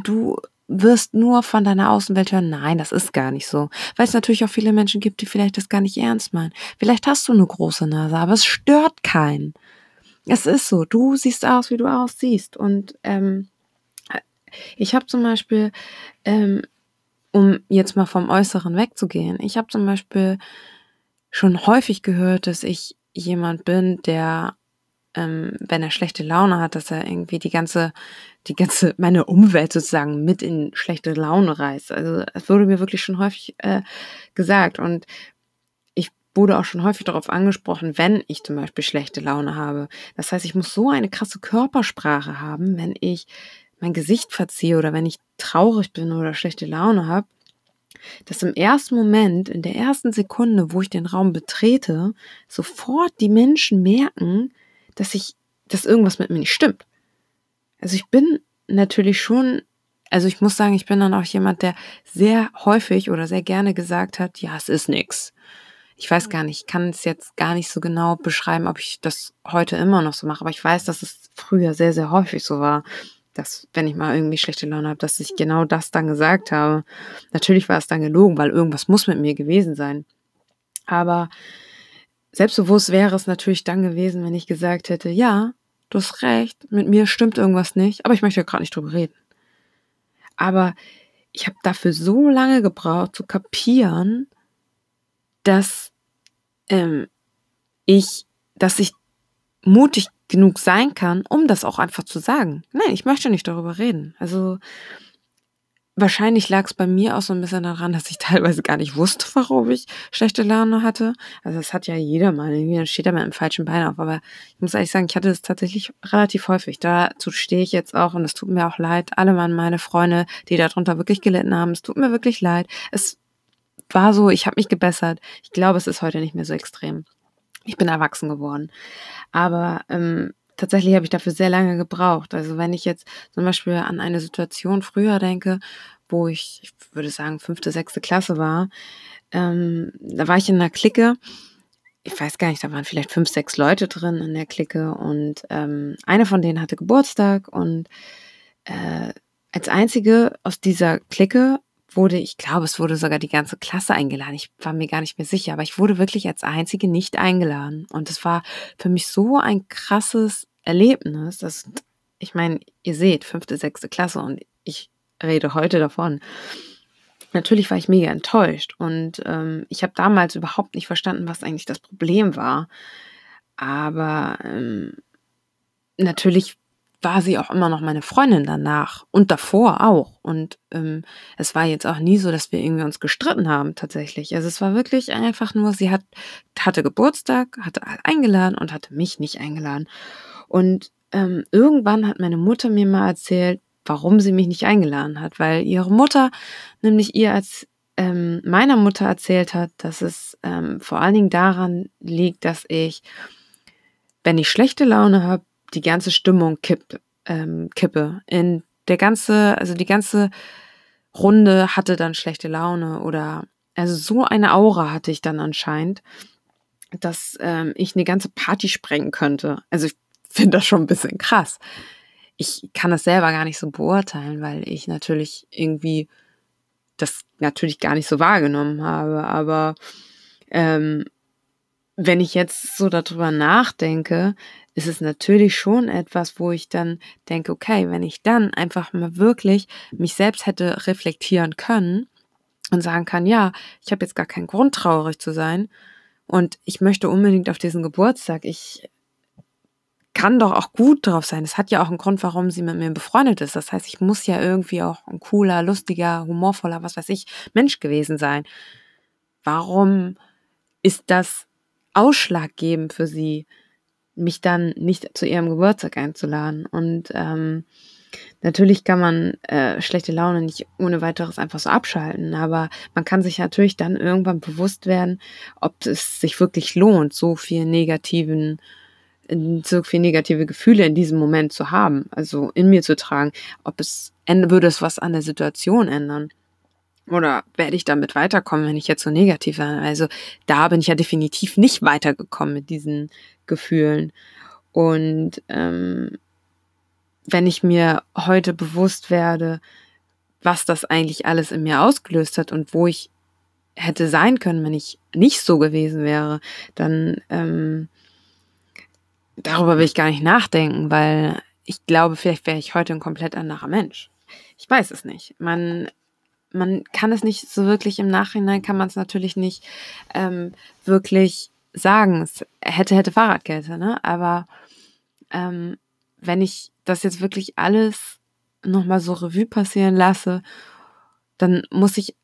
du wirst nur von deiner Außenwelt hören, nein, das ist gar nicht so. Weil es natürlich auch viele Menschen gibt, die vielleicht das gar nicht ernst meinen. Vielleicht hast du eine große Nase, aber es stört keinen. es ist so, du siehst aus, wie du aussiehst. Und ähm, ich habe zum Beispiel, ähm, um jetzt mal vom Äußeren wegzugehen, ich habe zum Beispiel schon häufig gehört, dass ich jemand bin, der, ähm, wenn er schlechte Laune hat, dass er irgendwie die ganze, die ganze, meine Umwelt sozusagen mit in schlechte Laune reißt. Also es wurde mir wirklich schon häufig äh, gesagt. Und ich wurde auch schon häufig darauf angesprochen, wenn ich zum Beispiel schlechte Laune habe. Das heißt, ich muss so eine krasse Körpersprache haben, wenn ich mein Gesicht verziehe oder wenn ich traurig bin oder schlechte Laune habe, dass im ersten Moment, in der ersten Sekunde, wo ich den Raum betrete, sofort die Menschen merken, dass ich, dass irgendwas mit mir nicht stimmt. Also ich bin natürlich schon, also ich muss sagen, ich bin dann auch jemand, der sehr häufig oder sehr gerne gesagt hat, ja, es ist nix. Ich weiß gar nicht, ich kann es jetzt gar nicht so genau beschreiben, ob ich das heute immer noch so mache, aber ich weiß, dass es früher sehr, sehr häufig so war dass, wenn ich mal irgendwie schlechte Laune habe, dass ich genau das dann gesagt habe. Natürlich war es dann gelogen, weil irgendwas muss mit mir gewesen sein. Aber selbstbewusst wäre es natürlich dann gewesen, wenn ich gesagt hätte, ja, du hast recht, mit mir stimmt irgendwas nicht, aber ich möchte ja gerade nicht drüber reden. Aber ich habe dafür so lange gebraucht zu kapieren, dass ähm, ich, dass ich mutig genug sein kann, um das auch einfach zu sagen. Nein, ich möchte nicht darüber reden. Also wahrscheinlich lag es bei mir auch so ein bisschen daran, dass ich teilweise gar nicht wusste, warum ich schlechte Laune hatte. Also das hat ja jeder mal. Irgendwie dann steht er mal im falschen Bein auf. Aber ich muss ehrlich sagen, ich hatte das tatsächlich relativ häufig. Dazu stehe ich jetzt auch und es tut mir auch leid. Alle meine Freunde, die darunter wirklich gelitten haben, es tut mir wirklich leid. Es war so, ich habe mich gebessert. Ich glaube, es ist heute nicht mehr so extrem. Ich bin erwachsen geworden. Aber ähm, tatsächlich habe ich dafür sehr lange gebraucht. Also wenn ich jetzt zum Beispiel an eine Situation früher denke, wo ich, ich würde sagen, fünfte, sechste Klasse war, ähm, da war ich in einer Clique. Ich weiß gar nicht, da waren vielleicht fünf, sechs Leute drin in der Clique und ähm, eine von denen hatte Geburtstag und äh, als einzige aus dieser Clique wurde, ich glaube, es wurde sogar die ganze Klasse eingeladen. Ich war mir gar nicht mehr sicher, aber ich wurde wirklich als einzige nicht eingeladen. Und es war für mich so ein krasses Erlebnis, dass, ich meine, ihr seht, fünfte, sechste Klasse und ich rede heute davon. Natürlich war ich mega enttäuscht und ähm, ich habe damals überhaupt nicht verstanden, was eigentlich das Problem war. Aber ähm, natürlich war sie auch immer noch meine Freundin danach und davor auch. Und ähm, es war jetzt auch nie so, dass wir irgendwie uns gestritten haben tatsächlich. Also es war wirklich einfach nur, sie hat, hatte Geburtstag, hatte eingeladen und hatte mich nicht eingeladen. Und ähm, irgendwann hat meine Mutter mir mal erzählt, warum sie mich nicht eingeladen hat, weil ihre Mutter nämlich ihr als ähm, meiner Mutter erzählt hat, dass es ähm, vor allen Dingen daran liegt, dass ich, wenn ich schlechte Laune habe, die ganze Stimmung kipp, ähm, kippe. In der ganze, also die ganze Runde hatte dann schlechte Laune oder also so eine Aura hatte ich dann anscheinend, dass ähm, ich eine ganze Party sprengen könnte. Also ich finde das schon ein bisschen krass. Ich kann das selber gar nicht so beurteilen, weil ich natürlich irgendwie das natürlich gar nicht so wahrgenommen habe. Aber ähm, wenn ich jetzt so darüber nachdenke, ist es natürlich schon etwas, wo ich dann denke, okay, wenn ich dann einfach mal wirklich mich selbst hätte reflektieren können und sagen kann, ja, ich habe jetzt gar keinen Grund traurig zu sein und ich möchte unbedingt auf diesen Geburtstag, ich kann doch auch gut drauf sein. Es hat ja auch einen Grund, warum sie mit mir befreundet ist. Das heißt, ich muss ja irgendwie auch ein cooler, lustiger, humorvoller, was weiß ich, Mensch gewesen sein. Warum ist das ausschlaggebend für sie? mich dann nicht zu ihrem Geburtstag einzuladen. Und ähm, natürlich kann man äh, schlechte Laune nicht ohne weiteres einfach so abschalten, aber man kann sich natürlich dann irgendwann bewusst werden, ob es sich wirklich lohnt, so viel negativen so viel negative Gefühle in diesem Moment zu haben, also in mir zu tragen, ob es würde es was an der Situation ändern. Oder werde ich damit weiterkommen, wenn ich jetzt so negativ war? Also da bin ich ja definitiv nicht weitergekommen mit diesen Gefühlen. Und ähm, wenn ich mir heute bewusst werde, was das eigentlich alles in mir ausgelöst hat und wo ich hätte sein können, wenn ich nicht so gewesen wäre, dann ähm, darüber will ich gar nicht nachdenken, weil ich glaube, vielleicht wäre ich heute ein komplett anderer Mensch. Ich weiß es nicht. Man, man kann es nicht so wirklich im Nachhinein, kann man es natürlich nicht ähm, wirklich sagen. Es hätte, hätte Fahrradkette, ne? Aber ähm, wenn ich das jetzt wirklich alles nochmal so Revue passieren lasse, dann muss ich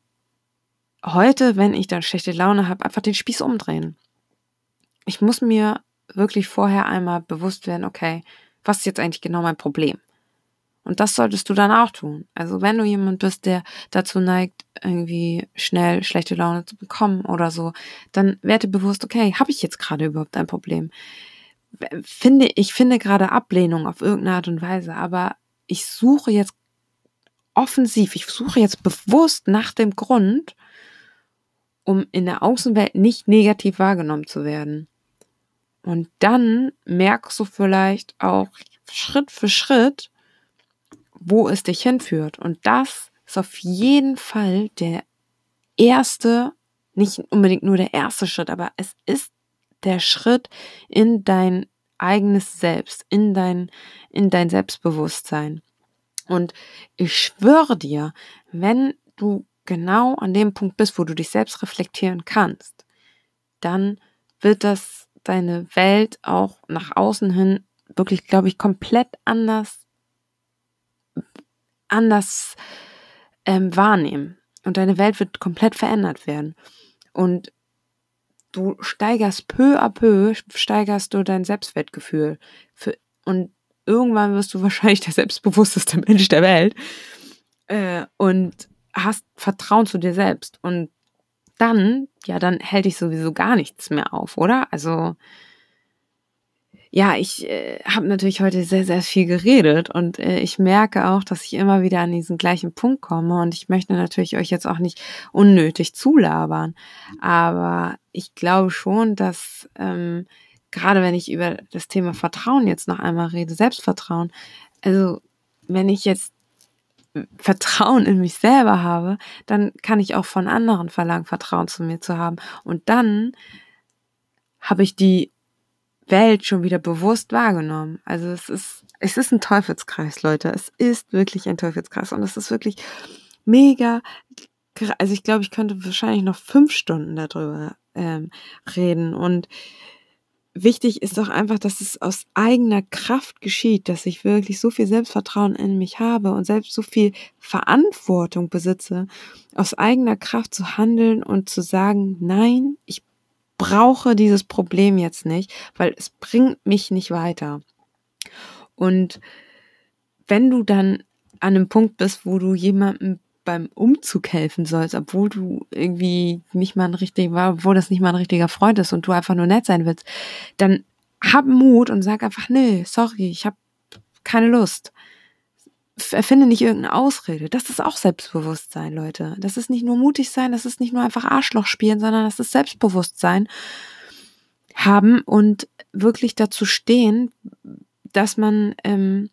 heute, wenn ich dann schlechte Laune habe, einfach den Spieß umdrehen. Ich muss mir wirklich vorher einmal bewusst werden, okay, was ist jetzt eigentlich genau mein Problem? Und das solltest du dann auch tun. Also wenn du jemand bist, der dazu neigt, irgendwie schnell schlechte Laune zu bekommen oder so, dann werde bewusst, okay, habe ich jetzt gerade überhaupt ein Problem? Finde, ich finde gerade Ablehnung auf irgendeine Art und Weise, aber ich suche jetzt offensiv, ich suche jetzt bewusst nach dem Grund, um in der Außenwelt nicht negativ wahrgenommen zu werden. Und dann merkst du vielleicht auch Schritt für Schritt, wo es dich hinführt. Und das ist auf jeden Fall der erste, nicht unbedingt nur der erste Schritt, aber es ist der Schritt in dein eigenes Selbst, in dein, in dein Selbstbewusstsein. Und ich schwöre dir, wenn du genau an dem Punkt bist, wo du dich selbst reflektieren kannst, dann wird das deine Welt auch nach außen hin wirklich, glaube ich, komplett anders, anders ähm, wahrnehmen. Und deine Welt wird komplett verändert werden. Und du steigerst peu à peu, steigerst du dein Selbstwertgefühl. Für, und irgendwann wirst du wahrscheinlich der selbstbewussteste Mensch der Welt. Äh, und hast Vertrauen zu dir selbst. Und dann, ja, dann hält dich sowieso gar nichts mehr auf, oder? Also, ja, ich äh, habe natürlich heute sehr, sehr viel geredet und äh, ich merke auch, dass ich immer wieder an diesen gleichen Punkt komme und ich möchte natürlich euch jetzt auch nicht unnötig zulabern, aber ich glaube schon, dass ähm, gerade wenn ich über das Thema Vertrauen jetzt noch einmal rede, Selbstvertrauen, also wenn ich jetzt Vertrauen in mich selber habe, dann kann ich auch von anderen verlangen, Vertrauen zu mir zu haben. Und dann habe ich die Welt schon wieder bewusst wahrgenommen. Also es ist, es ist ein Teufelskreis, Leute. Es ist wirklich ein Teufelskreis. Und es ist wirklich mega. Also ich glaube, ich könnte wahrscheinlich noch fünf Stunden darüber ähm, reden. Und wichtig ist doch einfach, dass es aus eigener Kraft geschieht, dass ich wirklich so viel Selbstvertrauen in mich habe und selbst so viel Verantwortung besitze, aus eigener Kraft zu handeln und zu sagen, nein, ich brauche dieses Problem jetzt nicht, weil es bringt mich nicht weiter. Und wenn du dann an einem Punkt bist, wo du jemandem beim Umzug helfen sollst, obwohl du irgendwie nicht mal ein richtiger, obwohl das nicht mal ein richtiger Freund ist und du einfach nur nett sein willst, dann hab Mut und sag einfach, nee, sorry, ich habe keine Lust. Erfinde nicht irgendeine Ausrede. Das ist auch Selbstbewusstsein, Leute. Das ist nicht nur mutig sein, das ist nicht nur einfach Arschloch spielen, sondern das ist Selbstbewusstsein haben und wirklich dazu stehen, dass man ähm,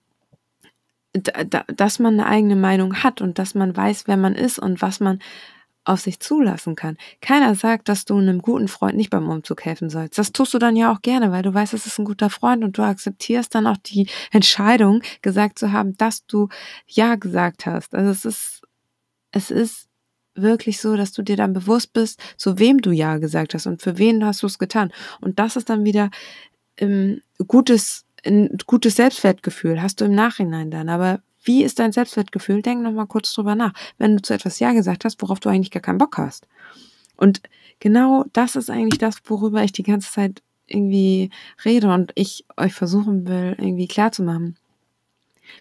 dass man eine eigene Meinung hat und dass man weiß, wer man ist und was man auf sich zulassen kann. Keiner sagt, dass du einem guten Freund nicht beim Umzug helfen sollst. Das tust du dann ja auch gerne, weil du weißt, es ist ein guter Freund und du akzeptierst dann auch die Entscheidung, gesagt zu haben, dass du Ja gesagt hast. Also es ist, es ist wirklich so, dass du dir dann bewusst bist, zu wem du Ja gesagt hast und für wen hast du es getan. Und das ist dann wieder ähm, gutes ein gutes Selbstwertgefühl hast du im Nachhinein dann. Aber wie ist dein Selbstwertgefühl? Denk nochmal kurz drüber nach. Wenn du zu etwas Ja gesagt hast, worauf du eigentlich gar keinen Bock hast. Und genau das ist eigentlich das, worüber ich die ganze Zeit irgendwie rede und ich euch versuchen will, irgendwie klarzumachen.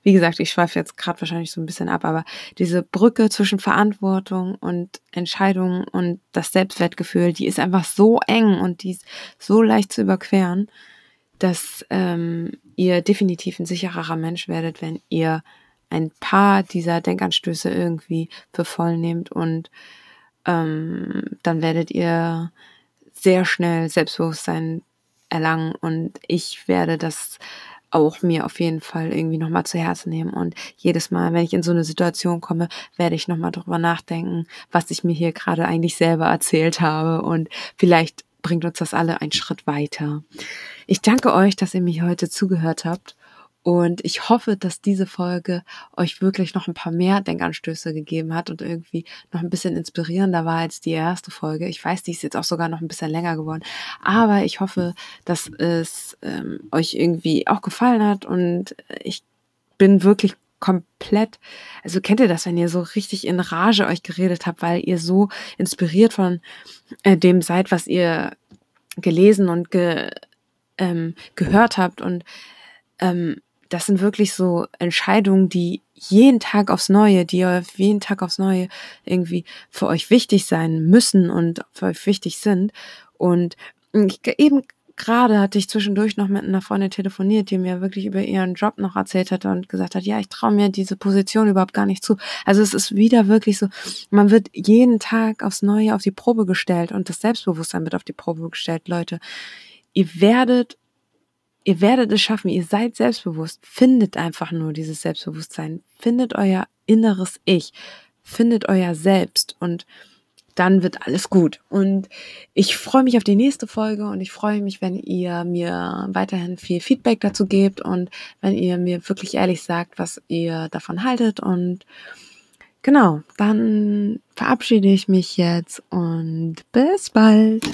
Wie gesagt, ich schweife jetzt gerade wahrscheinlich so ein bisschen ab, aber diese Brücke zwischen Verantwortung und Entscheidung und das Selbstwertgefühl, die ist einfach so eng und die ist so leicht zu überqueren dass ähm, ihr definitiv ein sichererer Mensch werdet, wenn ihr ein paar dieser Denkanstöße irgendwie für voll nehmt und ähm, dann werdet ihr sehr schnell Selbstbewusstsein erlangen und ich werde das auch mir auf jeden Fall irgendwie nochmal zu Herzen nehmen. Und jedes Mal, wenn ich in so eine Situation komme, werde ich nochmal drüber nachdenken, was ich mir hier gerade eigentlich selber erzählt habe. Und vielleicht bringt uns das alle einen Schritt weiter. Ich danke euch, dass ihr mir heute zugehört habt. Und ich hoffe, dass diese Folge euch wirklich noch ein paar mehr Denkanstöße gegeben hat und irgendwie noch ein bisschen inspirierender war als die erste Folge. Ich weiß, die ist jetzt auch sogar noch ein bisschen länger geworden. Aber ich hoffe, dass es ähm, euch irgendwie auch gefallen hat und ich bin wirklich komplett, also kennt ihr das, wenn ihr so richtig in Rage euch geredet habt, weil ihr so inspiriert von äh, dem seid, was ihr gelesen und ge, ähm, gehört habt und ähm, das sind wirklich so Entscheidungen, die jeden Tag aufs Neue, die jeden Tag aufs Neue irgendwie für euch wichtig sein müssen und für euch wichtig sind. Und ich, eben gerade hatte ich zwischendurch noch mit einer Freundin telefoniert, die mir wirklich über ihren Job noch erzählt hatte und gesagt hat, ja, ich traue mir diese Position überhaupt gar nicht zu. Also es ist wieder wirklich so, man wird jeden Tag aufs Neue auf die Probe gestellt und das Selbstbewusstsein wird auf die Probe gestellt, Leute. Ihr werdet ihr werdet es schaffen, ihr seid selbstbewusst, findet einfach nur dieses Selbstbewusstsein, findet euer inneres Ich, findet euer Selbst. Und dann wird alles gut. Und ich freue mich auf die nächste Folge. Und ich freue mich, wenn ihr mir weiterhin viel Feedback dazu gebt. Und wenn ihr mir wirklich ehrlich sagt, was ihr davon haltet. Und genau, dann verabschiede ich mich jetzt. Und bis bald.